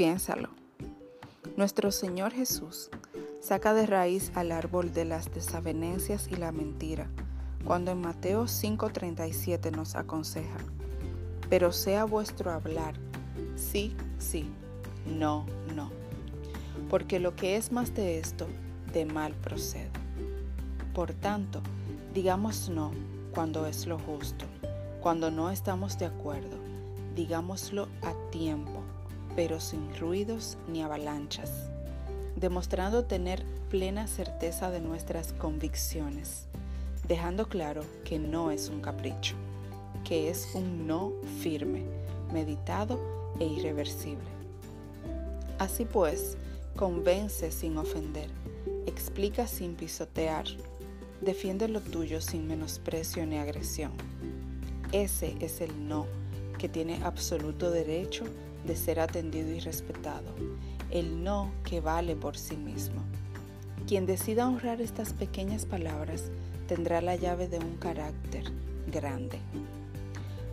Piénsalo. Nuestro Señor Jesús saca de raíz al árbol de las desavenencias y la mentira, cuando en Mateo 5:37 nos aconseja, pero sea vuestro hablar, sí, sí, no, no, porque lo que es más de esto, de mal procede. Por tanto, digamos no cuando es lo justo, cuando no estamos de acuerdo, digámoslo a tiempo, pero sin ruidos ni avalanchas, demostrando tener plena certeza de nuestras convicciones, dejando claro que no es un capricho, que es un no firme, meditado e irreversible. Así pues, convence sin ofender, explica sin pisotear, Defiende lo tuyo sin menosprecio ni agresión. Ese es el no que tiene absoluto derecho de ser atendido y respetado. El no que vale por sí mismo. Quien decida honrar estas pequeñas palabras tendrá la llave de un carácter grande.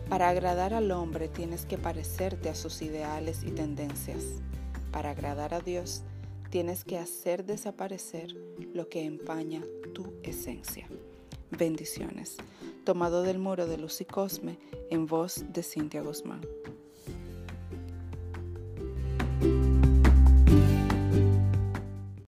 Para agradar al hombre tienes que parecerte a sus ideales y tendencias. Para agradar a Dios tienes que hacer desaparecer lo que empaña tu esencia. Bendiciones. Tomado del muro de Luz Cosme en voz de Cintia Guzmán.